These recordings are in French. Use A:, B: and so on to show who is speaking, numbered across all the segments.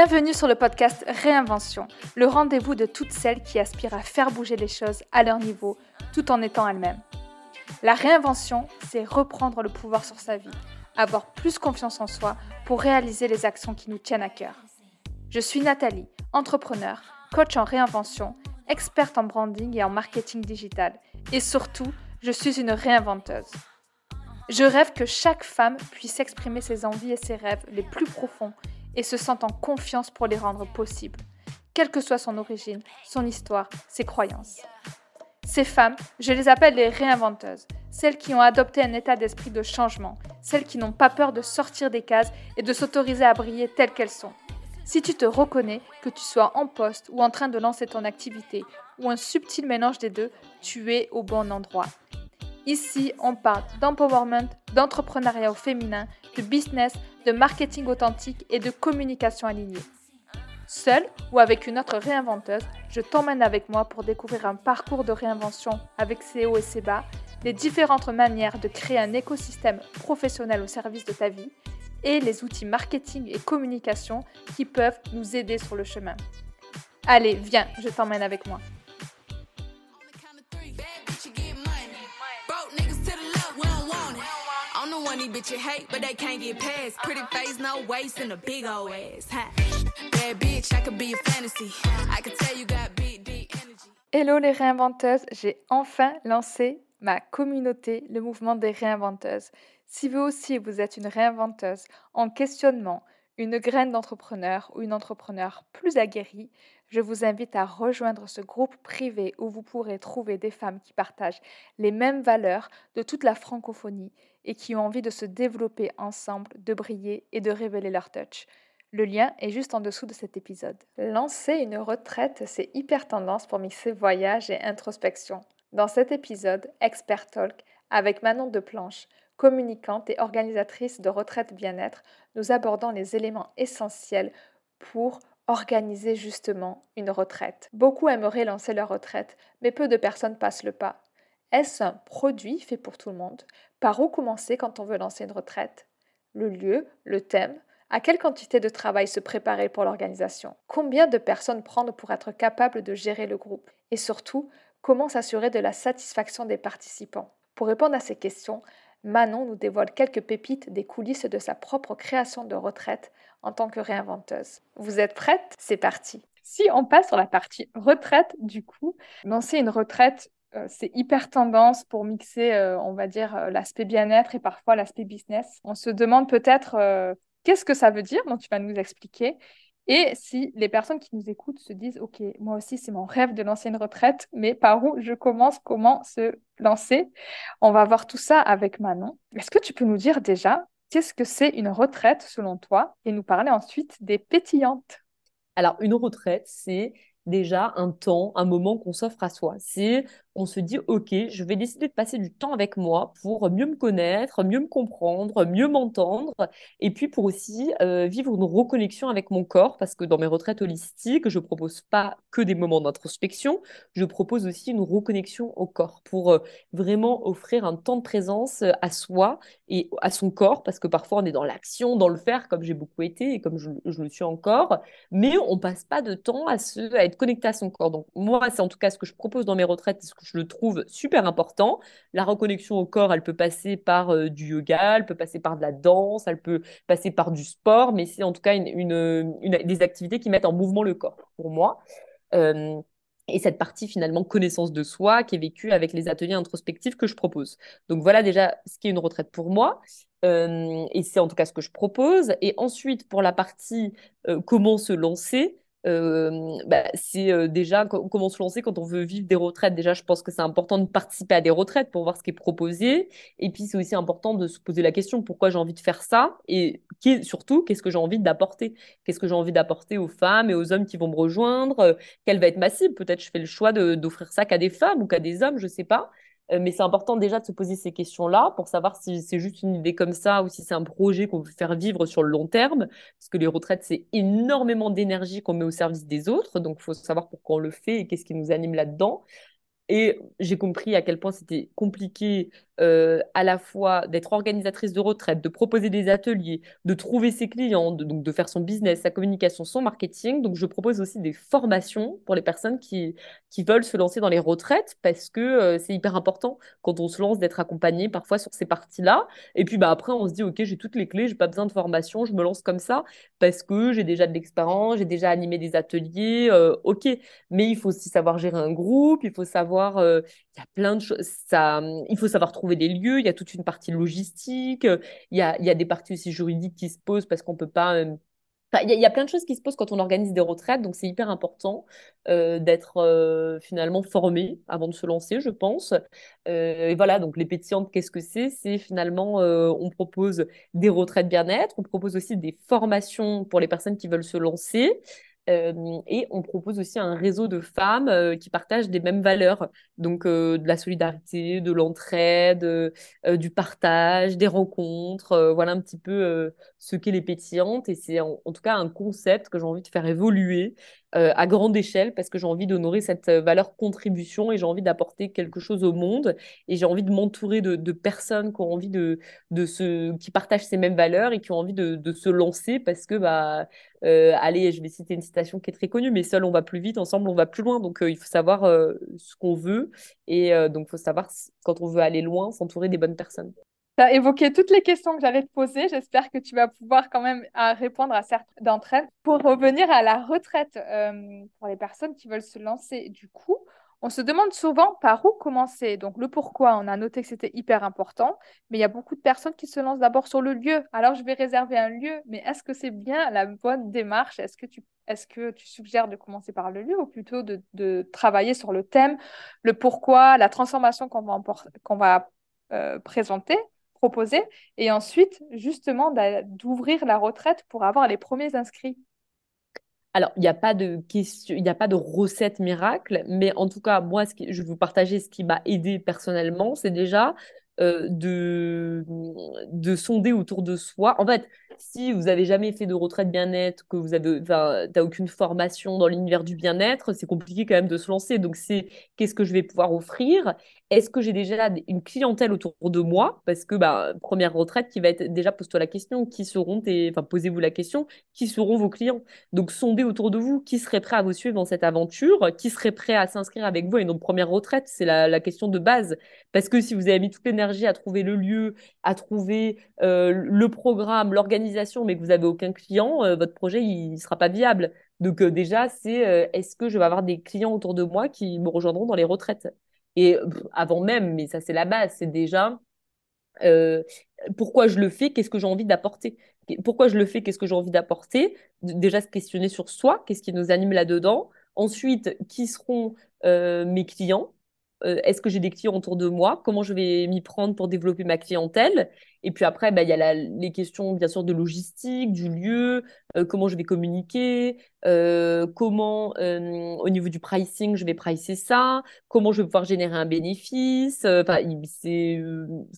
A: Bienvenue sur le podcast Réinvention, le rendez-vous de toutes celles qui aspirent à faire bouger les choses à leur niveau tout en étant elles-mêmes. La réinvention, c'est reprendre le pouvoir sur sa vie, avoir plus confiance en soi pour réaliser les actions qui nous tiennent à cœur. Je suis Nathalie, entrepreneur, coach en réinvention, experte en branding et en marketing digital, et surtout, je suis une réinventeuse. Je rêve que chaque femme puisse exprimer ses envies et ses rêves les plus profonds et se sentent en confiance pour les rendre possibles, quelle que soit son origine, son histoire, ses croyances. Ces femmes, je les appelle les réinventeuses, celles qui ont adopté un état d'esprit de changement, celles qui n'ont pas peur de sortir des cases et de s'autoriser à briller telles qu'elles sont. Si tu te reconnais, que tu sois en poste ou en train de lancer ton activité, ou un subtil mélange des deux, tu es au bon endroit. Ici, on parle d'empowerment, d'entrepreneuriat au féminin, de business, de marketing authentique et de communication alignée. Seule ou avec une autre réinventeuse, je t'emmène avec moi pour découvrir un parcours de réinvention avec ses hauts et ses bas, les différentes manières de créer un écosystème professionnel au service de ta vie et les outils marketing et communication qui peuvent nous aider sur le chemin. Allez, viens, je t'emmène avec moi. Hello les réinventeuses, j'ai enfin lancé ma communauté, le mouvement des réinventeuses. Si vous aussi vous êtes une réinventeuse en questionnement, une graine d'entrepreneur ou une entrepreneur plus aguerrie, je vous invite à rejoindre ce groupe privé où vous pourrez trouver des femmes qui partagent les mêmes valeurs de toute la francophonie et qui ont envie de se développer ensemble, de briller et de révéler leur touch. Le lien est juste en dessous de cet épisode. Lancer une retraite, c'est hyper tendance pour mixer voyage et introspection. Dans cet épisode, Expert Talk, avec Manon de Planche, communicante et organisatrice de retraite bien-être, nous abordons les éléments essentiels pour organiser justement une retraite. Beaucoup aimeraient lancer leur retraite, mais peu de personnes passent le pas. Est-ce un produit fait pour tout le monde? Par où commencer quand on veut lancer une retraite? Le lieu, le thème, à quelle quantité de travail se préparer pour l'organisation? Combien de personnes prendre pour être capable de gérer le groupe? Et surtout, comment s'assurer de la satisfaction des participants? Pour répondre à ces questions, Manon nous dévoile quelques pépites des coulisses de sa propre création de retraite en tant que réinventeuse. Vous êtes prête? C'est parti Si on passe sur la partie retraite, du coup, lancer une retraite euh, c'est hyper tendance pour mixer, euh, on va dire, euh, l'aspect bien-être et parfois l'aspect business. On se demande peut-être qu'est-ce que ça veut dire, donc tu vas nous expliquer. Et si les personnes qui nous écoutent se disent, OK, moi aussi, c'est mon rêve de lancer une retraite, mais par où je commence, comment se lancer? On va voir tout ça avec Manon. Est-ce que tu peux nous dire déjà, qu'est-ce que c'est une retraite selon toi? Et nous parler ensuite des pétillantes
B: alors, une retraite, c'est déjà un temps, un moment qu'on s'offre à soi. C'est on se dit, OK, je vais décider de passer du temps avec moi pour mieux me connaître, mieux me comprendre, mieux m'entendre, et puis pour aussi euh, vivre une reconnexion avec mon corps, parce que dans mes retraites holistiques, je propose pas que des moments d'introspection, je propose aussi une reconnexion au corps pour euh, vraiment offrir un temps de présence euh, à soi et à son corps, parce que parfois on est dans l'action, dans le faire, comme j'ai beaucoup été et comme je, le suis encore, mais on passe pas de temps à, se, à être connecté à son corps. Donc moi, c'est en tout cas ce que je propose dans mes retraites, ce que je le trouve super important. La reconnexion au corps, elle peut passer par euh, du yoga, elle peut passer par de la danse, elle peut passer par du sport, mais c'est en tout cas une, des activités qui mettent en mouvement le corps pour moi. Euh, et cette partie finalement connaissance de soi qui est vécue avec les ateliers introspectifs que je propose. Donc voilà déjà ce qui est une retraite pour moi. Euh, et c'est en tout cas ce que je propose. Et ensuite, pour la partie comment se lancer, bah, c'est déjà comment se lancer quand on veut vivre des retraites. Déjà, je pense que c'est important de participer à des retraites pour voir ce qui est proposé. Et puis, c'est aussi important de se poser la question pourquoi j'ai envie de faire ça? Et surtout, qu'est-ce que j'ai envie d'apporter? Qu'est-ce que j'ai envie d'apporter aux femmes et aux hommes qui vont me rejoindre? Quelle va être ma cible? Peut-être je fais le choix d'offrir ça qu'à des femmes ou qu'à des hommes, je sais pas. Euh, mais c'est important déjà de se poser ces questions-là pour savoir si c'est juste une idée comme ça ou si c'est un projet qu'on veut faire vivre sur le long terme. Parce que les retraites, c'est énormément d'énergie qu'on met au service des autres. Donc, il faut savoir pourquoi on le fait et qu'est-ce qui nous anime là-dedans. Et j'ai compris à quel point c'était compliqué euh, à la fois d'être organisatrice de retraite, de proposer des ateliers, de trouver ses clients, de, donc de faire son business, sa communication, son marketing. Donc je propose aussi des formations pour les personnes qui, qui veulent se lancer dans les retraites parce que euh, c'est hyper important quand on se lance d'être accompagné parfois sur ces parties-là. Et puis bah, après, on se dit, OK, j'ai toutes les clés, j'ai pas besoin de formation, je me lance comme ça parce que j'ai déjà de l'expérience, j'ai déjà animé des ateliers. Euh, OK, mais il faut aussi savoir gérer un groupe, il faut savoir, euh, il faut savoir trouver des lieux, il y a toute une partie logistique, il y a, il y a des parties aussi juridiques qui se posent parce qu'on peut pas euh, il y, a plein de choses qui se posent quand on organise des retraites, donc c'est hyper important euh, d'être euh, finalement formé avant de se lancer, je pense. Euh, et voilà, donc les pétillantes, qu'est-ce que c'est? C'est finalement, on propose des retraites bien-être, on propose aussi des formations pour les personnes qui veulent se lancer. Et on propose aussi un réseau de femmes qui partagent des mêmes valeurs, donc de la solidarité, de l'entraide, du partage, des rencontres. voilà un petit peu ce qu'est les pétillantes. Et c'est en, tout cas un concept que j'ai envie de faire évoluer à grande échelle parce que j'ai envie d'honorer cette valeur contribution et j'ai envie d'apporter quelque chose au monde. Et j'ai envie de m'entourer de, personnes qui ont envie de, de qui partagent ces mêmes valeurs et qui ont envie de, de se lancer parce que bah euh, allez, je vais citer une citation qui est très connue, mais seul on va plus vite, ensemble on va plus loin. Donc euh, il faut savoir euh, ce qu'on veut et donc il faut savoir quand on veut aller loin, s'entourer des bonnes personnes.
A: Tu as évoqué toutes les questions que j'allais te poser. J'espère que tu vas pouvoir quand même répondre à certaines d'entre elles. Pour revenir à la retraite, pour les personnes qui veulent se lancer, du coup, on se demande souvent par où commencer. Donc, le pourquoi, on a noté que c'était hyper important, mais il y a beaucoup de personnes qui se lancent d'abord sur le lieu. Alors, je vais réserver un lieu, mais est-ce que c'est bien la bonne démarche? Est-ce que tu, est que tu suggères de commencer par le lieu ou plutôt de, travailler sur le thème, le pourquoi, la transformation qu'on va, va euh, présenter? Proposer et ensuite justement d'ouvrir la retraite pour avoir les premiers inscrits
B: alors, il n'y a pas de question, il n'y a pas de recette miracle, mais en tout cas, moi, ce je vais vous partager ce qui m'a aidé personnellement, c'est déjà euh, de, de sonder autour de soi. En fait, si vous avez jamais fait de retraite bien-être, que vous avez, n'as aucune formation dans l'univers du bien-être, c'est compliqué quand même de se lancer. Donc, c'est qu'est-ce que je vais pouvoir offrir? Est-ce que j'ai déjà une clientèle autour de moi? Parce que, bah, première retraite qui va être déjà, pose-toi la question, qui seront tes, enfin, posez-vous la question, qui seront vos clients? Donc, sondez autour de vous qui serait prêt à vous suivre dans cette aventure, qui serait prêt à s'inscrire avec vous à une première retraite? C'est la, la question de base. Parce que si vous avez mis toute l'énergie à trouver le lieu, à trouver euh, le programme, l'organisation, mais que vous n'avez aucun client, euh, votre projet, il ne sera pas viable. Donc euh, déjà, c'est est-ce que je vais avoir des clients autour de moi qui me rejoindront dans les retraites? Et avant même, mais ça c'est la base, c'est déjà pourquoi je le fais, qu'est-ce que j'ai envie d'apporter? Pourquoi je le fais, qu'est-ce que j'ai envie d'apporter? Déjà se questionner sur soi, qu'est-ce qui nous anime là-dedans? Ensuite, qui seront mes clients? Euh, est-ce que j'ai des clients autour de moi? Comment je vais m'y prendre pour développer ma clientèle? Et puis après, bah, il y a les questions, bien sûr, de logistique, du lieu, euh, comment je vais communiquer, euh, comment, au niveau du pricing, je vais pricer ça, comment je vais pouvoir générer un bénéfice. Enfin, c'est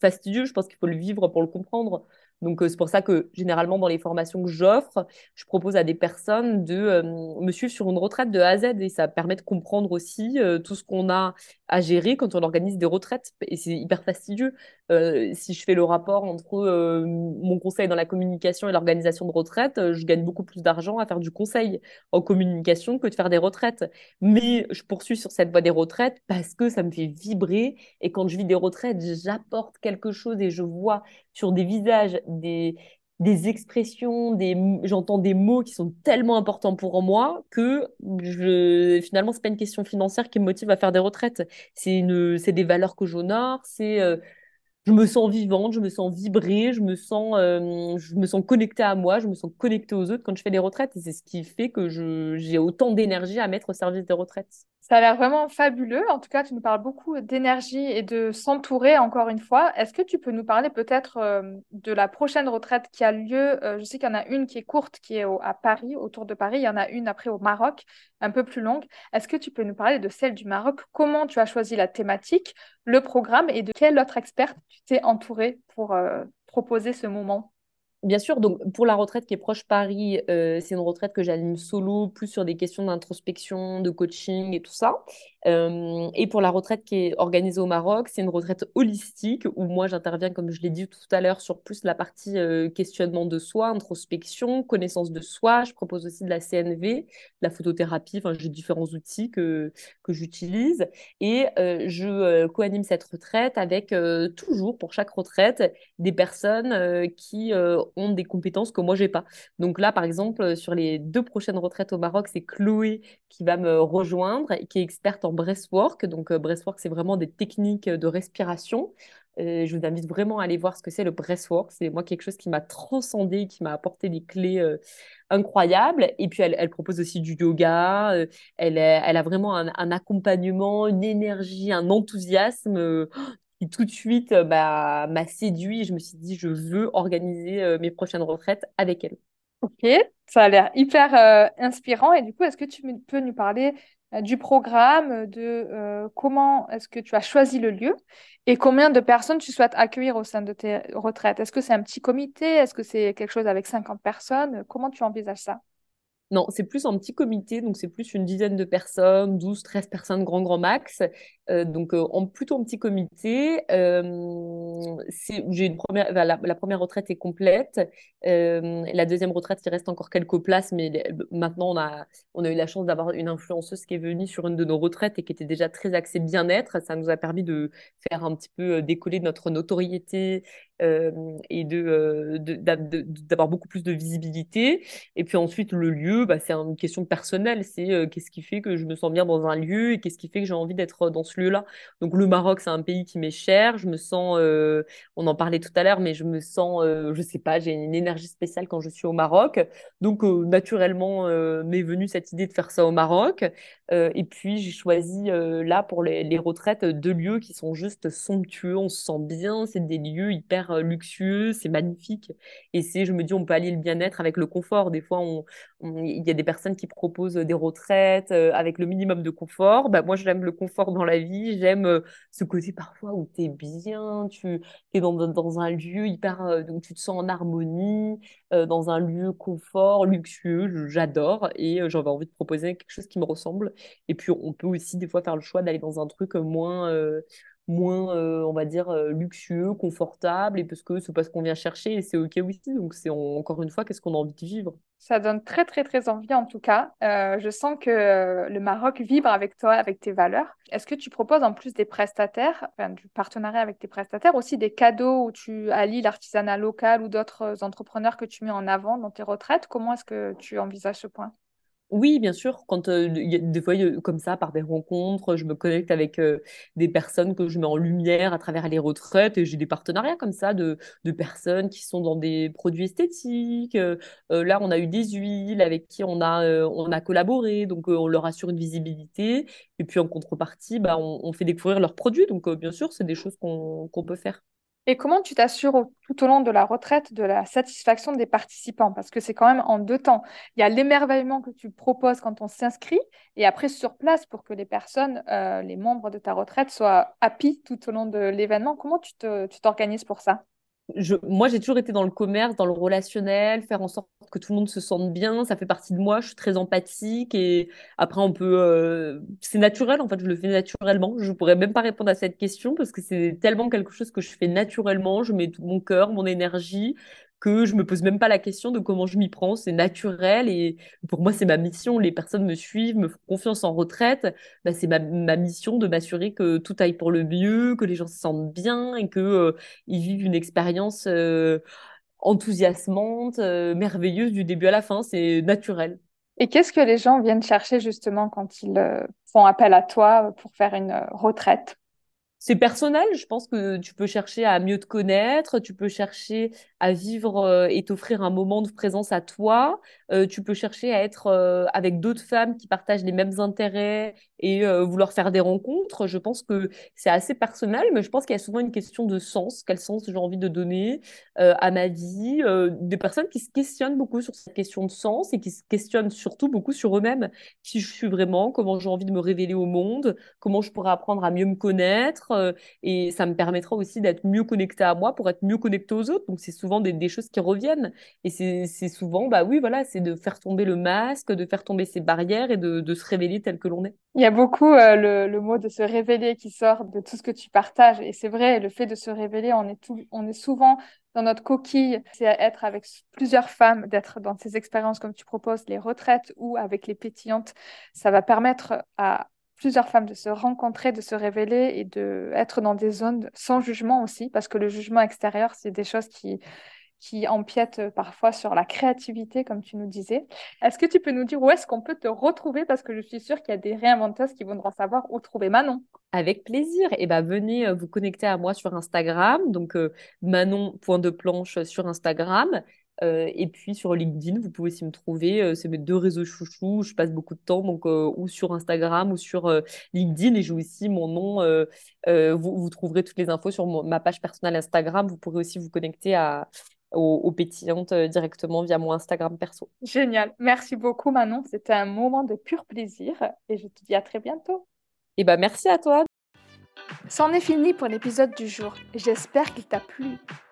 B: fastidieux, je pense qu'il faut le vivre pour le comprendre. Donc, c'est pour ça que généralement, dans les formations que j'offre, je propose à des personnes de me suivre sur une retraite de A à Z et ça permet de comprendre aussi tout ce qu'on a à gérer quand on organise des retraites. Et c'est hyper fastidieux. Euh, si je fais le rapport entre euh, mon conseil dans la communication et l'organisation de retraite, euh, je gagne beaucoup plus d'argent à faire du conseil en communication que de faire des retraites. Mais je poursuis sur cette voie des retraites parce que ça me fait vibrer. Et quand je vis des retraites, j'apporte quelque chose et je vois sur des visages des, des expressions, des, j'entends des mots qui sont tellement importants pour moi que je, finalement, c'est pas une question financière qui me motive à faire des retraites. C'est une, des valeurs que j'honore, c'est, euh, je me sens vivante, je me sens vibrer, je me sens, euh, je me sens connectée à moi, je me sens connectée aux autres quand je fais des retraites. Et c'est ce qui fait que j'ai autant d'énergie à mettre au service des retraites.
A: Ça a l'air vraiment fabuleux. En tout cas, tu nous parles beaucoup d'énergie et de s'entourer encore une fois. Est-ce que tu peux nous parler peut-être euh, de la prochaine retraite qui a lieu? Euh, Je sais qu'il y en a une qui est courte, qui est à Paris, autour de Paris. Il y en a une après au Maroc, un peu plus longue. Est-ce que tu peux nous parler de celle du Maroc? Comment tu as choisi la thématique, le programme et de quel autre expert tu t'es entouré pour euh, proposer ce moment?
B: Bien sûr, donc pour la retraite qui est proche Paris, euh, c'est une retraite que j'anime solo, plus sur des questions d'introspection, de coaching et tout ça. Euh, et pour la retraite qui est organisée au Maroc, c'est une retraite holistique où moi j'interviens, comme je l'ai dit tout à l'heure, sur plus la partie euh, questionnement de soi, introspection, connaissance de soi. Je propose aussi de la CNV, de la photothérapie. J'ai différents outils que, que j'utilise. Et euh, je co-anime cette retraite avec toujours, pour chaque retraite, des personnes qui ont des compétences que moi j'ai pas. Donc là, par exemple, sur les deux prochaines retraites au Maroc, c'est Chloé qui va me rejoindre, qui est experte en breathwork. Donc, euh, breathwork, c'est vraiment des techniques de respiration. je vous invite vraiment à aller voir ce que c'est le breathwork. C'est moi quelque chose qui m'a transcendé, qui m'a apporté des clés euh, incroyables. Et puis, elle, propose aussi du yoga. Euh, elle, a vraiment un, accompagnement, une énergie, un enthousiasme qui tout de suite bah, m'a séduit. Je me suis dit, je veux organiser mes prochaines retraites avec elle.
A: Ok, ça a l'air hyper inspirant. Et du coup, est-ce que tu peux nous parler du programme, de euh, comment est-ce que tu as choisi le lieu et combien de personnes tu souhaites accueillir au sein de tes retraites? Est-ce que c'est un petit comité? Est-ce que c'est quelque chose avec 50 personnes? Comment tu envisages ça?
B: Non, c'est plus un petit comité, donc c'est plus une dizaine de personnes, 12, 13 personnes grand grand max. Euh, donc euh, en plutôt un petit comité. Euh, j'ai une première, la, première retraite est complète. la deuxième retraite, il reste encore quelques places, mais maintenant on a, on a eu la chance d'avoir une influenceuse qui est venue sur une de nos retraites et qui était déjà très axée bien-être. Ça nous a permis de faire un petit peu décoller notre notoriété et de, d'avoir beaucoup plus de visibilité. Et puis ensuite, le lieu, bah, c'est une question personnelle. C'est qu'est-ce qui fait que je me sens bien dans un lieu et qu'est-ce qui fait que j'ai envie d'être dans ce lieu-là. Donc le Maroc, c'est un pays qui m'est cher. Je me sens, on en parlait tout à l'heure, mais je me sens, je sais pas, j'ai une énergie spéciale quand je suis au Maroc. Donc naturellement m'est venue cette idée de faire ça au Maroc. et puis j'ai choisi là pour les, retraites deux lieux qui sont juste somptueux. On se sent bien. C'est des lieux hyper euh, luxueux, c'est magnifique. Et c'est, je me dis, on peut allier le bien-être avec le confort. Des fois, on, il y a des personnes qui proposent des retraites euh, avec le minimum de confort. Bah, moi, j'aime le confort dans la vie. J'aime ce côté parfois où tu es bien, tu es dans, dans un lieu hyper, donc tu te sens en harmonie, dans un lieu confort, luxueux. J'adore. Et j'avais envie de proposer quelque chose qui me ressemble. Et puis, on peut aussi des fois faire le choix d'aller dans un truc moins moins, euh, on va dire, euh, luxueux, confortable, et parce que c'est pas ce qu'on vient chercher, et c'est OK aussi. Donc, c'est encore une fois, qu'est-ce qu'on a envie de vivre?
A: Ça donne très, très, très envie, en tout cas. Euh, je sens que le Maroc vibre avec toi, avec tes valeurs. Est-ce que tu proposes, en plus des prestataires, enfin, du partenariat avec tes prestataires, aussi des cadeaux où tu allies l'artisanat local ou d'autres entrepreneurs que tu mets en avant dans tes retraites? Comment est-ce que tu envisages ce point?
B: Oui, bien sûr. Quand des fois, comme ça, par des rencontres, je me connecte avec des personnes que je mets en lumière à travers les retraites et j'ai des partenariats comme ça de, personnes qui sont dans des produits esthétiques. Là, on a eu des huiles avec qui on a, on a collaboré, donc on leur assure une visibilité. Et puis en contrepartie, bah, on, fait découvrir leurs produits. Donc bien sûr, c'est des choses qu'on peut faire.
A: Et comment tu t'assures tout au long de la retraite de la satisfaction des participants? Parce que c'est quand même en deux temps. Il y a l'émerveillement que tu proposes quand on s'inscrit et après sur place pour que les personnes, euh, les membres de ta retraite soient happy tout au long de l'événement. Comment tu t'organises pour ça?
B: Moi, j'ai toujours été dans le commerce, dans le relationnel, faire en sorte que tout le monde se sente bien. Ça fait partie de moi. Je suis très empathique et après, on peut. Euh, c'est naturel, en fait. Je le fais naturellement. Je pourrais même pas répondre à cette question parce que c'est tellement quelque chose que je fais naturellement. Je mets tout mon cœur, mon énergie que je me pose même pas la question de comment je m'y prends, c'est naturel et pour moi c'est ma mission. Les personnes me suivent, me font confiance en retraite, bah, c'est ma, mission de m'assurer que tout aille pour le mieux, que les gens se sentent bien et que euh, ils vivent une expérience euh, enthousiasmante, euh, merveilleuse du début à la fin. C'est naturel.
A: Et qu'est-ce que les gens viennent chercher justement quand ils font appel à toi pour faire une retraite?
B: C'est personnel. Je pense que tu peux chercher à mieux te connaître, tu peux chercher à vivre euh, et t'offrir un moment de présence à toi. Euh, tu peux chercher à être euh, avec d'autres femmes qui partagent les mêmes intérêts et vouloir faire des rencontres. Je pense que c'est assez personnel, mais je pense qu'il y a souvent une question de sens. Quel sens j'ai envie de donner à ma vie? Des personnes qui se questionnent beaucoup sur cette question de sens et qui se questionnent surtout beaucoup sur eux-mêmes. Qui je suis vraiment? Comment j'ai envie de me révéler au monde? Comment je pourrais apprendre à mieux me connaître? Et ça me permettra aussi d'être mieux connecté à moi pour être mieux connecté aux autres. Donc c'est souvent des, choses qui reviennent. Et c'est souvent, bah oui, voilà, c'est de faire tomber le masque, de faire tomber ses barrières et de, se révéler tel que l'on est.
A: Il y a beaucoup euh, le, mot de se révéler qui sort de tout ce que tu partages. Et c'est vrai, le fait de se révéler, on est, tout, on est souvent dans notre coquille, c'est être avec plusieurs femmes, d'être dans ces expériences comme tu proposes, les retraites ou avec les pétillantes. Ça va permettre à plusieurs femmes de se rencontrer, de se révéler et de être dans des zones sans jugement aussi, parce que le jugement extérieur, c'est des choses qui, qui empiètent parfois sur la créativité, comme tu nous disais. Est-ce que tu peux nous dire où est-ce qu'on peut te retrouver? Parce que je suis sûre qu'il y a des réinventeuses qui voudront savoir où trouver Manon.
B: Avec plaisir. Et eh ben, venez euh, vous connecter à moi sur Instagram, donc euh, manon.deplanche sur Instagram. Euh, et puis sur LinkedIn, vous pouvez aussi me trouver. Euh, c'est mes deux réseaux chouchous. Je passe beaucoup de temps donc euh, ou sur Instagram ou sur LinkedIn. Et j'ai aussi mon nom. Vous, vous, trouverez toutes les infos sur ma page personnelle Instagram. Vous pourrez aussi vous connecter à, aux, pétillantes directement via mon Instagram perso.
A: Génial. Merci beaucoup Manon. C'était un moment de pur plaisir. Et je te dis à très bientôt.
B: Et eh ben merci à toi.
A: C'en est fini pour l'épisode du jour. J'espère qu'il t'a plu.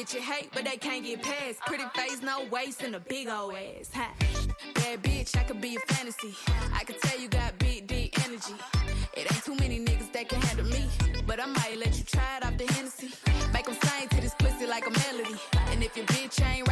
A: These bitches hate, but they can't get past. Pretty face, no waist, and a big old ass. Huh? Bad bitch, I could be a fantasy. I could tell you got big, deep energy. It ain't too many niggas that can handle me. But I might let you try it off the Hennessy. Make them sing to this pussy like a melody. And if your bitch ain't